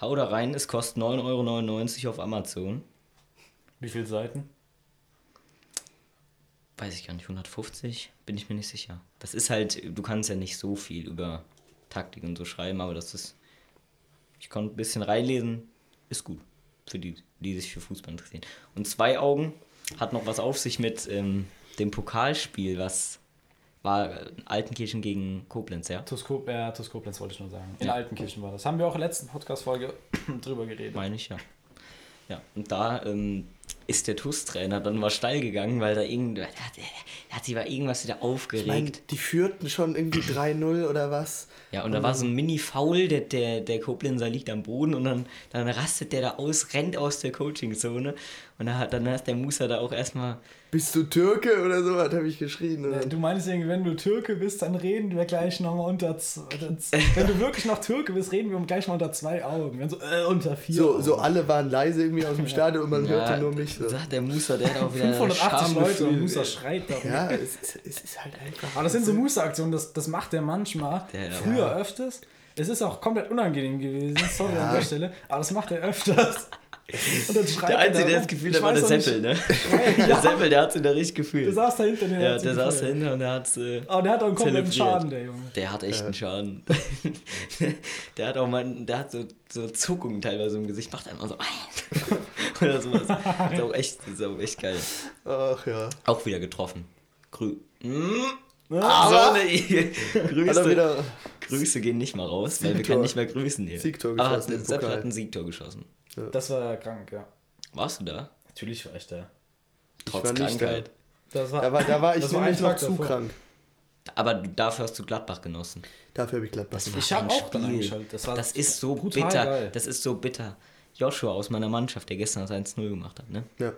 Hau da rein, es kostet 9,99 Euro auf Amazon. Wie viele Seiten? weiß ich gar nicht, 150, bin ich mir nicht sicher. Das ist halt, du kannst ja nicht so viel über Taktik und so schreiben, aber das ist, ich konnte ein bisschen reinlesen, ist gut für die, die sich für Fußball interessieren. Und zwei Augen hat noch was auf sich mit ähm, dem Pokalspiel, was war äh, Altenkirchen gegen Koblenz, ja? Tuskop, äh, Tuskoblenz wollte ich nur sagen. In Ja. Altenkirchen war das. Haben wir auch in der letzten Podcast-Folge *clears throat* drüber geredet. Meine ich, ja. Ja, und da ähm, ist der TUS-Trainer dann mal steil gegangen, weil da irgend, der hat, hat sich über irgendwas wieder Ich meine, aufgeregt. die führten schon irgendwie 3-0 oder was. Ja, und da war so ein Mini-Foul, der, der, der Koblenzer liegt am Boden und dann, dann rastet der da aus, rennt aus der Coaching-Zone und dann hat, dann hat der Musa da auch erstmal, Bist du Türke oder so? Was habe ich geschrien? Äh, dann, Du meinst irgendwie, wenn du Türke bist, dann reden wir gleich nochmal unter, z- unter z- Wenn du wirklich noch Türke bist, reden wir gleich mal unter zwei Augen. Wenn so, äh, unter vier. so, Augen. so alle waren leise irgendwie aus dem *laughs* Stadion und man ja, hörte nur mich. So. sagt der Musa, der hat auch wieder 580 Leute und. Musa schreit da. Ja, es, ist- es ist halt einfach. Aber das sind so Musa-Aktionen, das, das macht er manchmal. Der- Früher öfters. Es ist auch komplett unangenehm gewesen, sorry Ja. an der Stelle, aber das macht er öfters. Und dann schreit Der er Einzige, da der das Gefühl hat, war der Seppel, ne? *laughs* Der Seppel, der hat es da richtig Der gefühlt. saß da hinter den Ja, der saß dahinter und der hat äh, Aber der hat auch einen kompletten. Schaden, der Junge. Der hat echt einen Schaden. *laughs* der hat auch mal, der hat so, so Zuckungen teilweise im Gesicht, macht einmal so *laughs* oder sowas. Ist auch echt, ist auch echt geil. Ach ja. Auch wieder getroffen. Grü mm, Aber- so eine Hat er Grüße, wieder. Grüße gehen nicht mal raus, weil wir können nicht mehr grüßen hier. Siegtor Aber geschossen im Seppel Pokal. hat ein Siegtor geschossen. Das war krank, ja. Warst du da? Natürlich war ich da. Trotz war nicht Krankheit. Das war, Da war, da war ich war nämlich ein noch zu davor. krank. Aber dafür hast du Gladbach genossen. Dafür habe ich Gladbach gemacht. ich habe ein auch dann Spiel. eingeschaltet. Das, war Das ist so brutal bitter. geil. Das ist so bitter. Joshua aus meiner Mannschaft, der gestern das 1-0 gemacht hat, ne? Ja.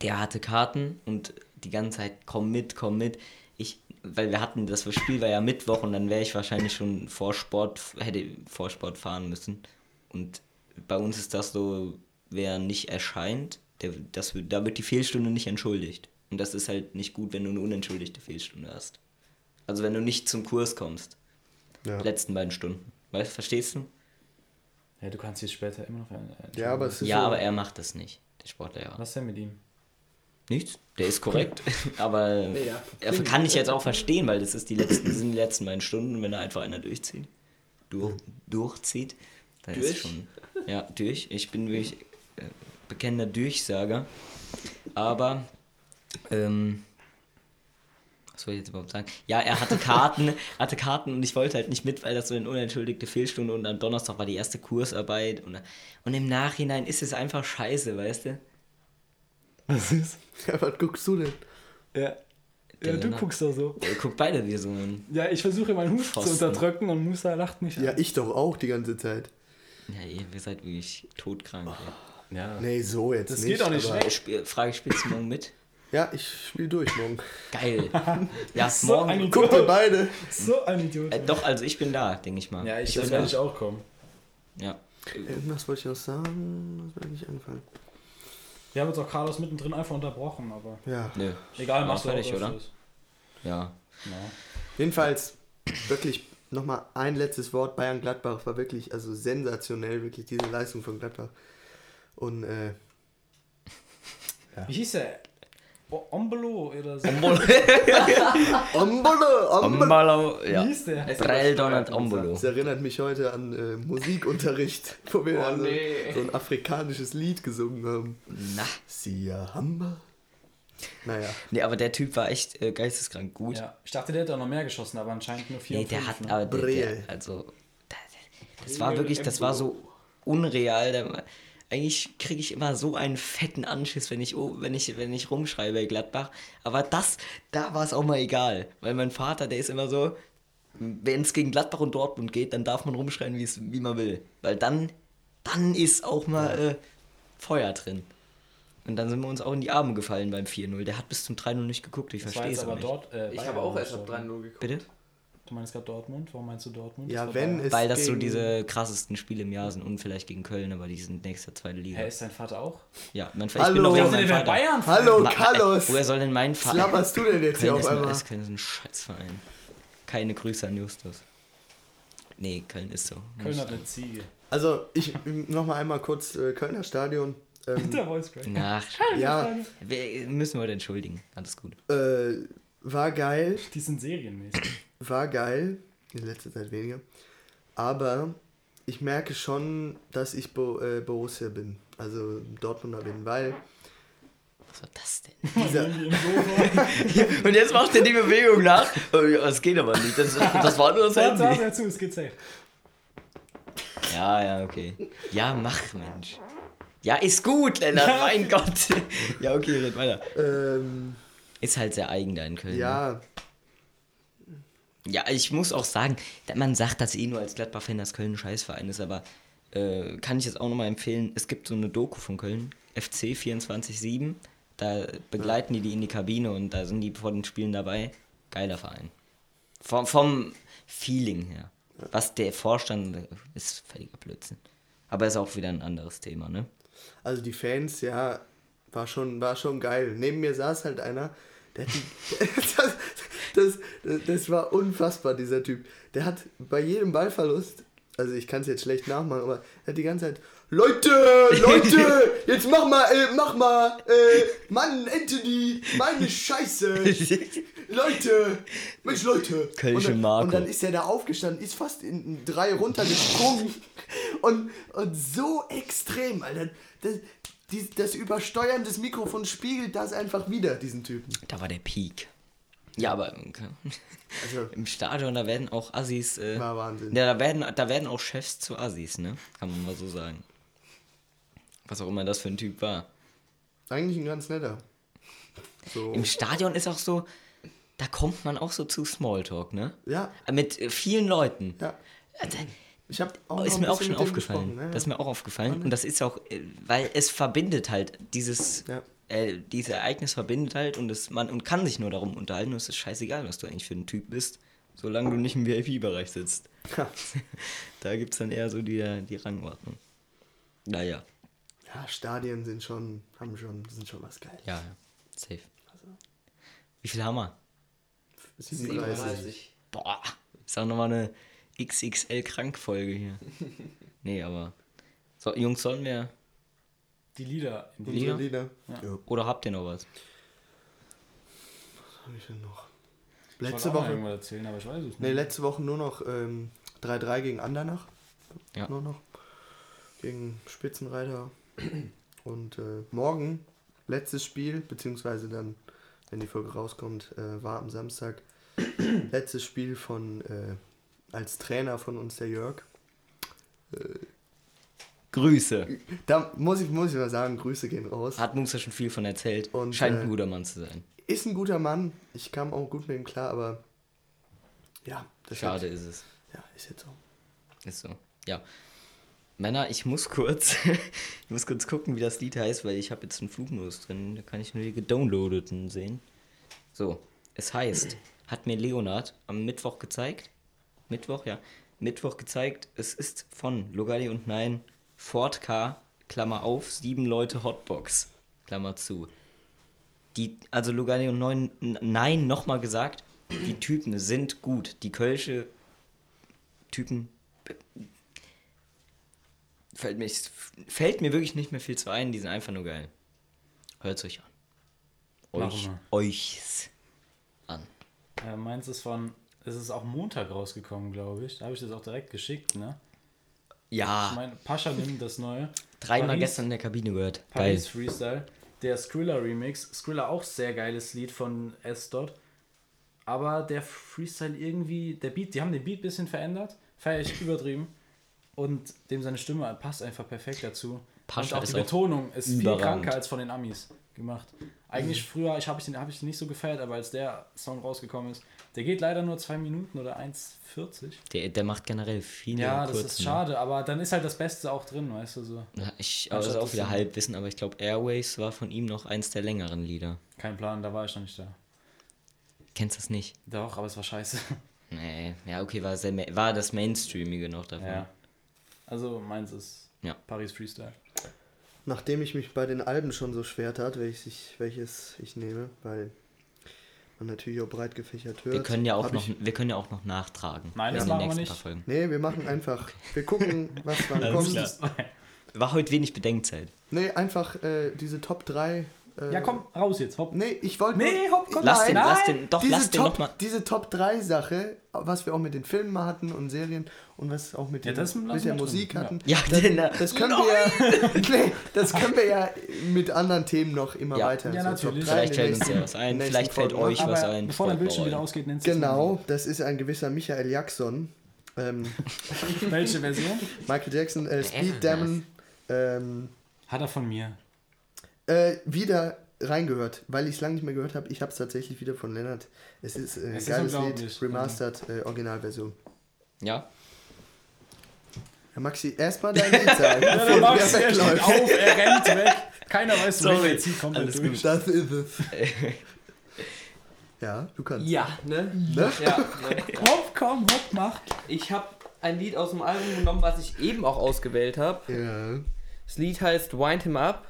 Der hatte Karten und die ganze Zeit, komm mit, komm mit. Ich, weil wir hatten, das Spiel war ja Mittwoch und dann wäre ich wahrscheinlich schon vor Sport, hätte vor Sport fahren müssen. Und bei uns ist das so, wer nicht erscheint, der, das, wird- da wird die Fehlstunde nicht entschuldigt. Und das ist halt nicht gut, wenn du eine unentschuldigte Fehlstunde hast. Also wenn du nicht zum Kurs kommst, Ja. letzten beiden Stunden. Weißt, verstehst du? Ja, du kannst dich später immer noch ja, aber es ist Ja, so, aber er macht das nicht, der Sportlehrer. Was denn mit ihm? Nichts, der ist korrekt, *laughs* *laughs* aber ja. er kann ich jetzt auch verstehen, weil das ist die letzten, das sind die letzten beiden Stunden, wenn da einfach einer durchzieht, durch, durchzieht, ist Durch? schon, ja, durch. Ich bin wirklich äh, bekennender Durchsager, aber, ähm, was soll ich jetzt überhaupt sagen? Ja, er hatte Karten, *laughs* hatte Karten und ich wollte halt nicht mit, weil das so eine unentschuldigte Fehlstunde und am Donnerstag war die erste Kursarbeit und, und im Nachhinein ist es einfach scheiße, weißt du? Was ist? Ja, was guckst du denn? Ja. Der Ja, du Lennart. guckst da so. Ihr guckt beide wie so ein Ja, ich versuche meinen Hut Pfosten. zu unterdrücken und Musa lacht mich Ja, an. ich doch auch die ganze Zeit. Ja, ihr, seid wirklich todkrank. ey. Ja. Nee, so jetzt Das nicht. geht auch nicht schlecht. Spiel, Frage, spielst du morgen mit? *laughs* Ja, ich spiele durch morgen. Geil. *laughs* Ja, So ein morgen. Idiot. Guckt ihr beide. So ein Idiot. Äh, doch, also ich bin da, denke ich mal. ja, ich, werde ich auch kommen. Ja. Irgendwas wollte ich noch sagen. Was mir nicht anfangen. Wir haben jetzt auch Carlos mittendrin einfach unterbrochen, aber Ja. Nö. egal, machst du fertig, auch oder? öfters. Ja. Ja. Jedenfalls, wirklich nochmal ein letztes Wort. Bayern-Gladbach war wirklich, also sensationell, wirklich diese Leistung von Gladbach. Und, äh, Wie hieß der? O- Ombolo oder so? *laughs* Ombolo, Ombolo. Ombolo, Wie ja. hieß der? Brell Donald Ombolo. Das erinnert mich heute an äh, Musikunterricht, wo wir Oh, also nee. so ein afrikanisches Lied gesungen haben. Na. Sia Hamba. Naja, Nee, aber der Typ war echt äh, geisteskrank gut. Ja, ich dachte, der hätte auch noch mehr geschossen, aber anscheinend nur vier Nee, und der fünf, hat, ne? aber der, der, also, das, das war wirklich, das war so unreal. Da, eigentlich kriege ich immer so einen fetten Anschiss, wenn ich, oh, wenn ich, wenn ich rumschreibe bei Gladbach. Aber das, da war es auch mal egal. Weil mein Vater, der ist immer so, wenn es gegen Gladbach und Dortmund geht, dann darf man rumschreien, wie es- wie man will. Weil dann, dann ist auch mal äh, Feuer drin. Und dann sind wir uns auch in die Arme gefallen beim 4-0. Der hat bis zum 3-0 nicht geguckt, ich verstehe es auch aber nicht. dort. Äh, Ich habe auch erst ab 3-0 geguckt. Bitte? Du meinst gerade Dortmund? Warum meinst du Dortmund? Ja, wenn es- Weil das so diese krassesten Spiele im Jahr sind und vielleicht gegen Köln, aber die sind nächste zweite Liga. Hä, ist dein Vater auch? Ja, mein Hallo. ich bin meinem der Vater. Bayern. Hallo, Ma- Carlos. Woher soll denn mein Was Vater? laberst du denn jetzt hier Köln auf ist, ein, einmal? ist Köln ist ein Scheißverein. Keine Grüße an Justus. Nee, Köln ist so. Köln hat eine Ziege. Also, ich nochmal einmal kurz äh, Kölner Stadion. Ähm, Der Voice Crack. Ach, *laughs* ja, wir müssen wir heute entschuldigen. Alles gut. äh, war geil, Die sind serienmäßig. war geil, in letzter Zeit weniger. Aber ich merke schon, dass ich Bo äh, Borussia bin, also Dortmunder bin, weil Was war das denn? *laughs* dieser, *laughs* Und jetzt macht er die Bewegung nach. Oh, Das geht aber nicht. Das, das war nur das Sag, sag Handy. mir zu, es geht safe. Ja, ja, okay. Ja, mach, Mensch. Ja, ist gut, Lennart, mein Gott. *laughs* Ja, okay, red weiter. ähm, Ist halt sehr eigen da in Köln. ne? ja, Ja, ich muss auch sagen, man sagt das eh nur als Gladbach-Fan, dass Köln ein Scheißverein ist, aber äh, kann ich jetzt auch nochmal empfehlen, es gibt so eine Doku von Köln, FC 24-7, da begleiten die die in die Kabine und da sind die vor den Spielen dabei. Geiler Verein. Vom, vom Feeling her. Was der Vorstand ist völliger Blödsinn. Aber ist auch wieder ein anderes Thema, ne? Also die Fans, ja, war schon, war schon geil. Neben mir saß halt einer, der *laughs* das, das, das war unfassbar, dieser Typ. Der hat bei jedem Ballverlust, also ich kann es jetzt schlecht nachmachen, aber er hat die ganze Zeit, Leute, *laughs* Leute, jetzt mach mal, äh, mach mal, äh, Mann, Anthony, meine Scheiße. *laughs* Leute, Mensch, Leute. Kölsche und dann. Und dann ist er da aufgestanden, ist fast in, drei runtergesprungen. *laughs* und, und so extrem, Alter. Das, das Übersteuern des Mikrofons spiegelt das einfach wieder, diesen Typen. Da war der Peak. Ja, aber. Also, *laughs* im Stadion, da werden auch Assis. Äh, War Wahnsinn. Ja, da werden, da werden auch Chefs zu Assis, ne? Kann man mal so sagen. Was auch immer das für ein Typ war. eigentlich ein ganz netter. So. Im Stadion ist auch so, da kommt man auch so zu Smalltalk, ne? Ja, Mit äh, vielen Leuten. ja. Äh, da- Ich habe auch ist mir auch schon aufgefallen. ne? Das ist mir auch aufgefallen. Und das ist auch, äh, weil es verbindet halt, dieses, Ja. Äh, dieses Ereignis verbindet halt und es, man und kann sich nur darum unterhalten und es ist scheißegal, was du eigentlich für ein Typ bist, solange du nicht im VIP-Bereich sitzt. *laughs* Da gibt es dann eher so die, die Rangordnung. Naja. ja, Stadien sind schon, haben schon, sind schon was geil. Ja, ja. Safe. Wie viel haben wir? 37. 37. Boah, ist auch nochmal eine XXL-Krankfolge hier. *laughs* nee, aber. So, Jungs, sollen wir. Die Lieder. In die Lieder? Lieder. Ja. Ja. Oder habt ihr noch was? Was habe ich denn noch? Letzte Woche. irgendwas erzählen, aber ich weiß es nicht. Ne, letzte Woche nur noch ähm, 3-3 gegen Andernach. Ja. Nur noch. Gegen Spitzenreiter. Und äh, morgen, letztes Spiel, beziehungsweise dann, wenn die Folge rauskommt, äh, war am Samstag. letztes Spiel von, äh, als Trainer von uns, der Jörg. Grüße. Da muss ich, muss ich mal sagen, Grüße gehen raus. Hat Musa schon viel von erzählt. Und, Scheint äh, ein guter Mann zu sein. Ist ein guter Mann. Ich kam auch gut mit ihm klar, aber ja, das Schade Hat, ist es. ja, ist jetzt so. Ist so. Ja. Männer, ich muss kurz, *laughs* ich muss kurz gucken, wie das Lied heißt, weil ich habe jetzt einen Flugmodus drin. Da kann ich nur die gedownloadeten sehen. So, es heißt, hat mir Leonard am Mittwoch gezeigt. Mittwoch, ja. Mittwoch gezeigt, es ist von Logali und Nein, Ford K, Klammer auf, sieben Leute Hotbox, Klammer zu. Die, also Logali und Nein, Nein nochmal gesagt, die Typen sind gut. Die Kölsche Typen fällt mir, fällt mir wirklich nicht mehr viel zu ein, die sind einfach nur geil. Hört euch an. Euch, euch's an. Äh, meins ist von, es ist auch Montag rausgekommen, glaube ich. Da habe ich das auch direkt geschickt, ne? Ja, Ich meine, Pascha nimmt das neue. dreimal Paris- gestern in der Kabine gehört. Geil. Paris Freestyle. Der Skrilla Remix. Skrilla auch sehr geiles Lied von S. Dot. Aber der Freestyle irgendwie, der Beat, die haben den Beat ein bisschen verändert. Feier ich übertrieben. Und dem seine Stimme passt einfach perfekt dazu. Pascha und auch ist die auch Betonung ist viel überragend. kranker als von den Amis gemacht. Eigentlich früher, ich habe ich den, ich den nicht so gefeiert, aber als der Song rausgekommen ist, der geht leider nur zwei Minuten oder 1,40. Der, der macht generell viele Ja, das kurze, ist schade, aber dann ist halt das Beste auch drin, weißt du so. Ja, ich also auch das wieder so- Halbwissen, aber ich glaube Airways war von ihm noch eins der längeren Lieder. Kein Plan, da war ich noch nicht da. Kennst du das nicht? Doch, aber es war scheiße. *laughs* Nee, ja, okay, war, sehr, war das Mainstreamige noch davon. Ja. Also meins ist Ja. Paris Freestyle. Nachdem ich mich bei den Alben schon so schwer tat, welches ich, welches ich nehme, weil man natürlich auch breit gefächert hört. Wir können ja auch noch, Ich, wir können ja auch noch nachtragen. Nein, in das machen wir nicht. paar Folgen. nee, wir machen einfach. Wir gucken, was *laughs* dann Alles kommt. war heute wenig Bedenkzeit. Nee, einfach äh, diese Top 3. Äh, Ja, komm, raus jetzt, hopp. Nee, ich wollte. Nee, hopp, komm, Lass nein, den, nein. lass den, doch, diese lass den Top, nochmal. Diese Top 3 Sache, was wir auch mit den Filmen mal hatten und Serien und was auch mit, Ja, den, mit der drin, Musik ja. hatten. Ja, das, denn, äh, das können wir *laughs* nee, das können wir ja mit anderen Themen noch immer Ja. weiter. Ja, so natürlich. Top 3 in Vielleicht den fällt uns ja was ein, vielleicht fällt euch was ein. bevor dein Bildschirm wieder ausgeht, nennt sich Genau, das ist ein gewisser Michael Jackson. Ähm, *laughs* Welche Version? Michael Jackson, äh, Speed Demon, ähm, Hat er von mir. Äh, wieder reingehört, weil ich es lange nicht mehr gehört habe. Ich habe es tatsächlich wieder von Lennart. Es ist äh, ein Es ist geiles Lied, unglaublich. remastered, äh, Originalversion. Ja, Ja, Maxi, erstmal dein Lied sagen, *laughs* Ja, der du Max, der steht auf, er rennt weg. Keiner weiß, wo Sorry. er zieht komplett Alles durch. Das ist es. *laughs* Ja, du kannst. Ja, ne? Ne? Ja, ne? Hopp, *laughs* komm, hopp, mach. Ich habe ein Lied aus dem Album genommen, was ich eben auch ausgewählt habe. Ja. Das Lied heißt Wind Him Up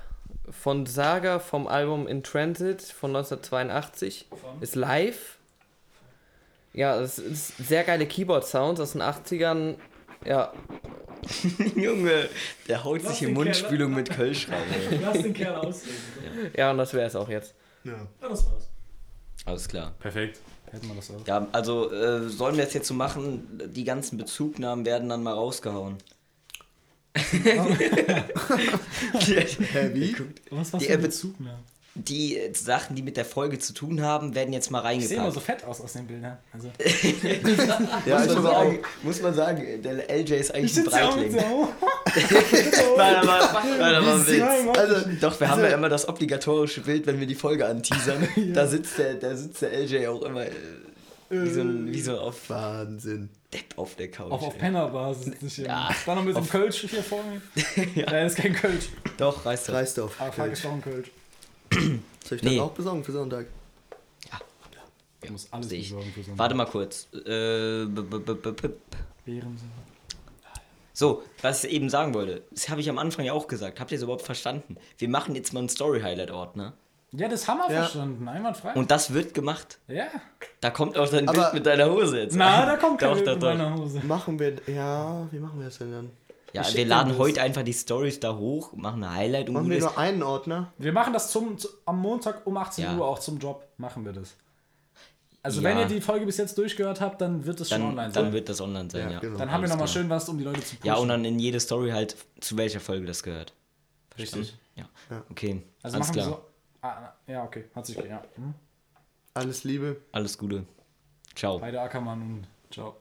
von Saga vom Album In Transit von 1982. Ist live. Ja, es ist sehr geile Keyboard-Sounds aus den 80ern. Ja, *laughs* Junge, der haut Lass sich in Mundspülung mit Kölsch rein. *laughs* Lass den Kerl ausreden. ja, und das wäre es auch jetzt. ja. Ja, das war's. Alles klar. Perfekt. Hätten wir das auch. Ja, also äh, sollen wir es jetzt so machen, die ganzen Bezugnahmen werden dann mal rausgehauen. *laughs* Wie? Was, äh, ein Bezug mehr? Die äh, Sachen, die mit der Folge zu tun haben, werden jetzt mal Ich sehe immer so reingepackt. fett aus aus den Bildern. Also, *laughs* Ja, muss, man aber auch. sagen, muss man sagen, der LJ ist eigentlich ein ja Breitling. so. *laughs* Nein, aber, nein, aber ein Witz. Also, Doch, wir haben Also- ja immer das obligatorische Bild, wenn wir die Folge anteasern. Da sitzt der, da sitzt der LJ auch immer äh, wie, so ein, wie so auf Wahnsinn. Depp auf der Couch. Auch auf. Pennerbasis ich hier. Ja. Dann noch mit so einem Auf- Kölsch hier vor mir. *laughs* ja. Nein, das ist kein Kölsch. Doch, reißt das. Reisdorf. Ah, fuck, ist doch ein Kölsch. *clears throat* Soll ich das Nee. auch besorgen für Sonntag? Du musst alles Sehe ich. besorgen für so einen Warte mal kurz. Äh. So, was ich eben sagen wollte, das habe ich am Anfang ja auch gesagt. Habt ihr es überhaupt verstanden? Wir machen jetzt mal einen Story-Highlight-Ordner. Ja, das haben wir Ja. verstanden. Einwandfrei. Und das wird gemacht. ja. Da kommt auch dein Aber- Bild mit deiner Hose jetzt. Na, da kommt *laughs* kein doch, Bild doch, mit doch. meiner Hose. Machen wir. Ja, wie machen wir das denn dann? Ja, Ich wir laden das. heute einfach die Stories da hoch, machen ein Highlight und Machen wir nur einen Ordner? Wir machen das zum, zu, am Montag um 18 Ja. Uhr auch zum Job. Machen wir das. Also Ja. wenn ihr die Folge bis jetzt durchgehört habt, dann wird es schon Dann, online dann sein. wird das online sein, ja. genau. Dann haben wir nochmal schön was, um die Leute zu pushen. Ja, und dann in jede Story halt, zu welcher Folge das gehört. Richtig. Ja. Ja. Okay, Also alles machen klar. wir so. Ah, ja, okay. Hat sich ja. Hm? Alles Liebe. Alles Gute. Ciao. Beide Ackermann und ciao.